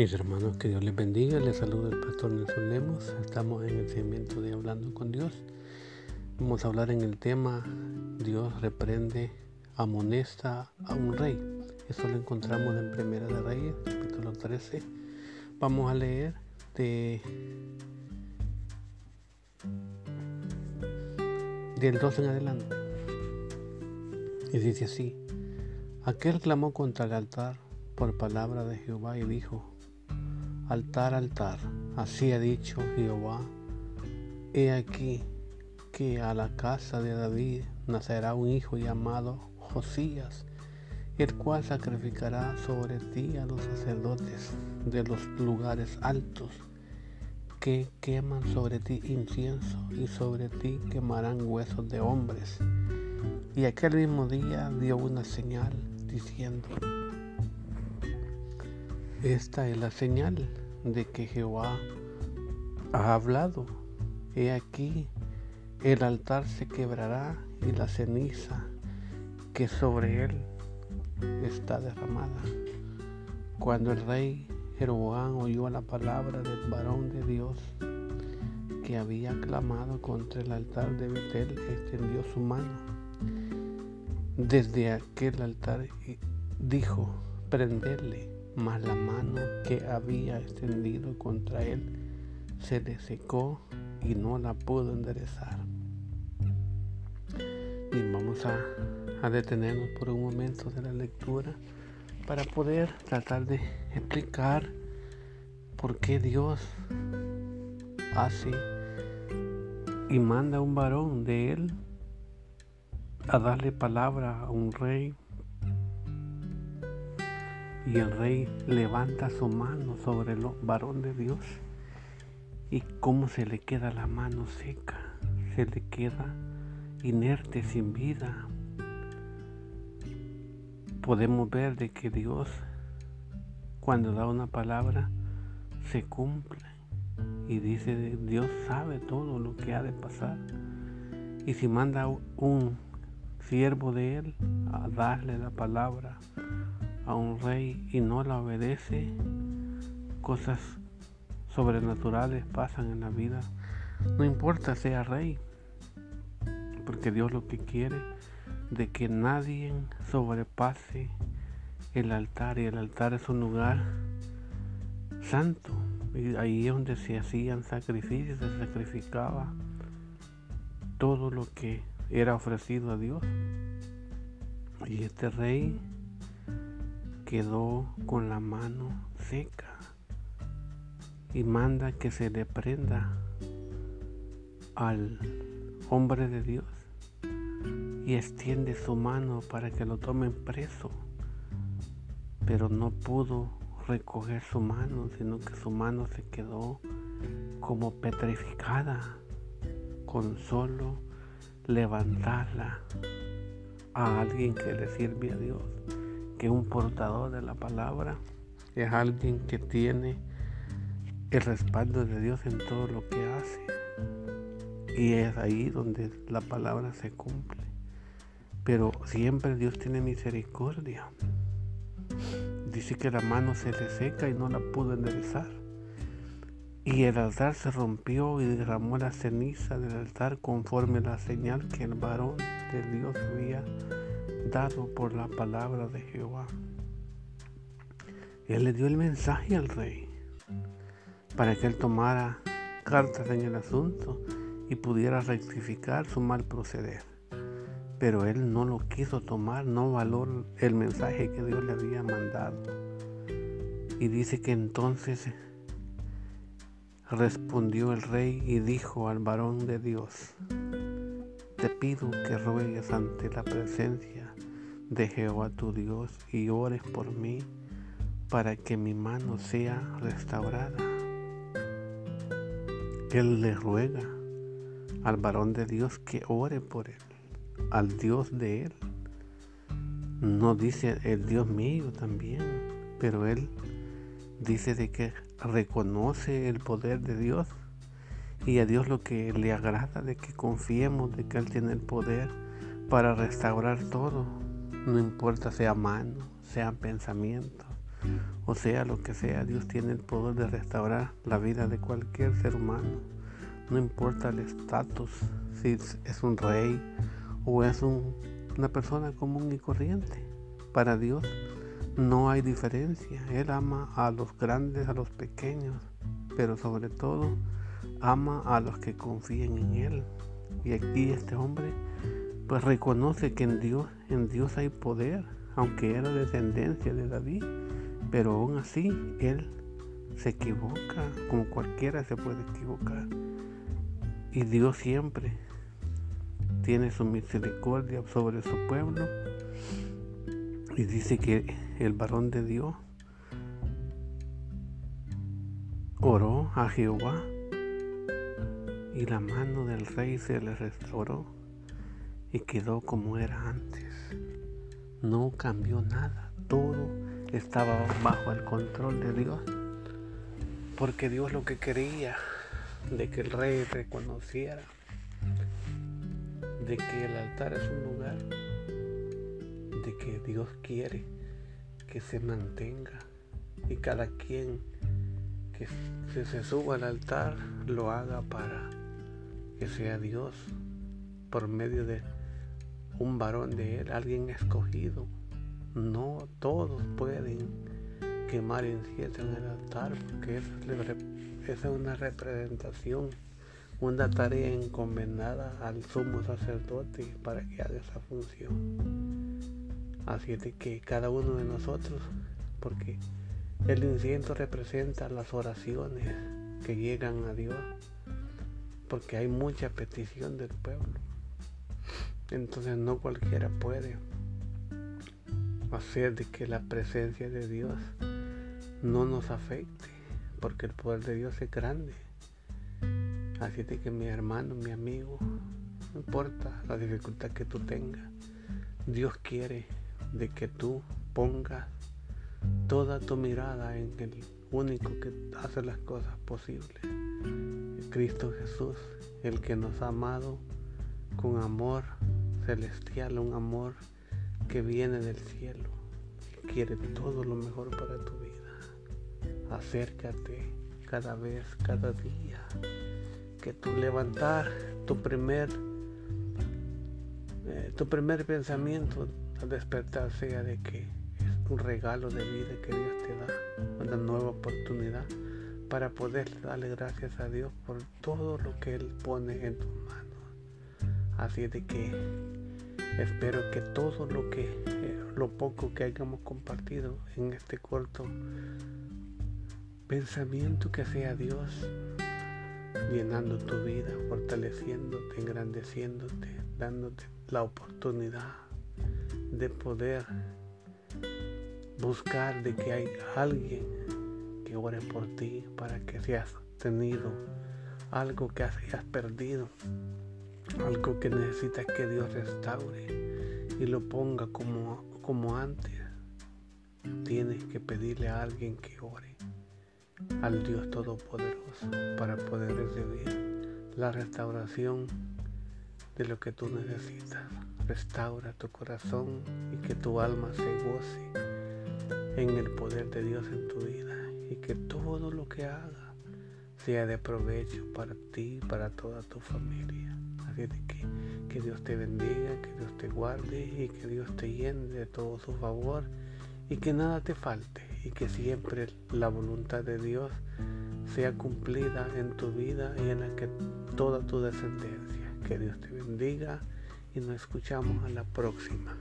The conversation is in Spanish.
Mis hermanos, que Dios les bendiga. Les saluda el pastor Nelson Lemos. Estamos en el segmento de Hablando con Dios. Vamos a hablar en el tema Dios reprende, amonesta a un rey. Eso lo encontramos en Primera de Reyes, capítulo 13. Vamos a leer de del 12 en adelante. Y dice así: Aquel clamó contra el altar por palabra de Jehová y dijo: altar, altar. Así ha dicho Jehová. He aquí que a la casa de David nacerá un hijo llamado Josías, el cual sacrificará sobre ti a los sacerdotes de los lugares altos, que queman sobre ti incienso y sobre ti quemarán huesos de hombres. Y aquel mismo día dio una señal diciendo, esta es la señal de que Jehová ha hablado. He aquí, el altar se quebrará y la ceniza que sobre él está derramada. Cuando el rey Jeroboam oyó la palabra del varón de Dios que había clamado contra el altar de Betel, extendió su mano desde aquel altar y dijo, prenderle mas la mano que había extendido contra él se le secó y no la pudo enderezar. Y vamos a, a detenernos por un momento de la lectura para poder tratar de explicar por qué Dios hace y manda a un varón de él a darle palabra a un rey y el rey levanta su mano sobre el varón de Dios. Y cómo se le queda la mano seca, se le queda inerte, sin vida. Podemos ver de que Dios, cuando da una palabra, se cumple. Y dice, Dios sabe todo lo que ha de pasar. Y si manda un siervo de él a darle la palabra, a un rey y no la obedece, cosas sobrenaturales pasan en la vida. No importa sea rey, porque Dios lo que quiere de que nadie sobrepase el altar y el altar es un lugar santo. Y ahí es donde se hacían sacrificios, se sacrificaba todo lo que era ofrecido a Dios. Y este rey quedó con la mano seca y manda que se le prenda al hombre de Dios y extiende su mano para que lo tomen preso, pero no pudo recoger su mano, sino que su mano se quedó como petrificada con solo levantarla a alguien que le sirve a Dios que un portador de la palabra es alguien que tiene el respaldo de Dios en todo lo que hace. Y es ahí donde la palabra se cumple. Pero siempre Dios tiene misericordia. Dice que la mano se le seca y no la pudo enderezar. Y el altar se rompió y derramó la ceniza del altar conforme la señal que el varón de Dios había por la palabra de Jehová. Él le dio el mensaje al rey para que él tomara cartas en el asunto y pudiera rectificar su mal proceder. Pero él no lo quiso tomar, no valoró el mensaje que Dios le había mandado. Y dice que entonces respondió el rey y dijo al varón de Dios, te pido que ruegues ante la presencia de Jehová tu Dios y ores por mí para que mi mano sea restaurada. Él le ruega al varón de Dios que ore por él, al Dios de él. No dice el Dios mío también, pero él dice de que reconoce el poder de Dios y a Dios lo que le agrada de que confiemos de que Él tiene el poder para restaurar todo, no importa sea mano, sean pensamientos, o sea lo que sea, Dios tiene el poder de restaurar la vida de cualquier ser humano. No importa el estatus, si es un rey o es una persona común y corriente. Para Dios no hay diferencia. Él ama a los grandes, a los pequeños, pero sobre todo ama a los que confíen en Él. Y aquí este hombre pues reconoce que en Dios, en Dios hay poder, aunque era descendencia de David, pero aún así él se equivoca, como cualquiera se puede equivocar. Y Dios siempre tiene su misericordia sobre su pueblo. Y dice que el varón de Dios oró a Jehová y la mano del rey se le restauró y quedó como era antes. No cambió nada, todo estaba bajo el control de Dios, porque Dios lo que quería de que el rey reconociera de que el altar es un lugar de que Dios quiere que se mantenga y cada quien que se suba al altar lo haga para que sea Dios por medio de un varón de él, alguien escogido. No todos pueden quemar incienso en el altar porque esa es una representación, una tarea encomendada al sumo sacerdote para que haga esa función. Así es de que cada uno de nosotros, porque el incienso representa las oraciones que llegan a Dios porque hay mucha petición del pueblo. Entonces no cualquiera puede hacer de que la presencia de Dios no nos afecte, porque el poder de Dios es grande. Así de que mi hermano, mi amigo, no importa la dificultad que tú tengas, Dios quiere de que tú pongas toda tu mirada en el único que hace las cosas posibles. Cristo Jesús, el que nos ha amado con amor celestial, un amor que viene del cielo quiere todo lo mejor para tu vida. Acércate cada vez, cada día, que tu levantar, tu primer, eh, tu primer pensamiento al despertar sea de que es un regalo de vida que Dios te da, una nueva oportunidad para poder darle gracias a Dios por todo lo que Él pone en tus manos. Así de que espero que todo lo que, eh, lo poco que hayamos compartido en este corto pensamiento que sea Dios llenando tu vida, fortaleciéndote, engrandeciéndote, dándote la oportunidad de poder buscar de que hay alguien que ore por ti para que seas tenido algo que hayas perdido, algo que necesitas que Dios restaure y lo ponga como, como antes. Tienes que pedirle a alguien que ore al Dios Todopoderoso para poder recibir la restauración de lo que tú necesitas. Restaura tu corazón y que tu alma se goce en el poder de Dios en tu vida y que todo lo que haga sea de provecho para ti y para toda tu familia. Así de que, que Dios te bendiga, que Dios te guarde y que Dios te llene de todo su favor y que nada te falte y que siempre la voluntad de Dios sea cumplida en tu vida y en la que toda tu descendencia. Que Dios te bendiga y nos escuchamos a la próxima.